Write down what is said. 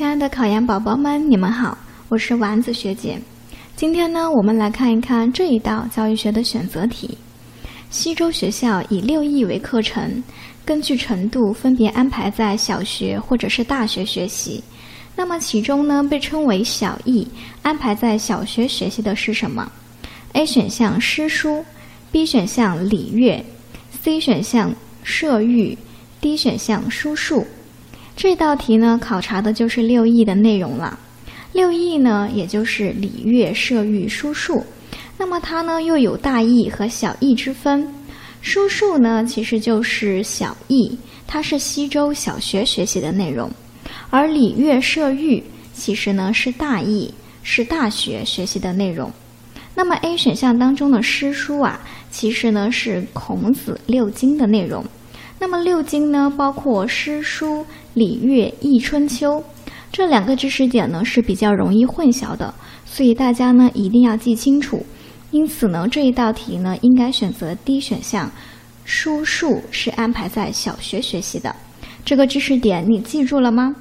亲爱的考研宝宝们，你们好，我是丸子学姐。今天呢，我们来看一看这一道教育学的选择题。西周学校以六艺为课程，根据程度分别安排在小学或者是大学学习。那么其中呢，被称为小艺，安排在小学学习的是什么？A 选项诗书，B 选项礼乐，C 选项射御，D 选项书数。这道题呢，考察的就是六艺的内容了。六艺呢，也就是礼乐射御书数。那么它呢，又有大艺和小艺之分。书数呢，其实就是小艺，它是西周小学学习的内容；而礼乐射御其实呢是大艺，是大学学习的内容。那么 A 选项当中的诗书啊，其实呢是孔子六经的内容。那么六经呢，包括诗书、礼乐、易、春秋这两个知识点呢是比较容易混淆的，所以大家呢一定要记清楚。因此呢，这一道题呢，应该选择 D 选项，书数是安排在小学学习的。这个知识点你记住了吗？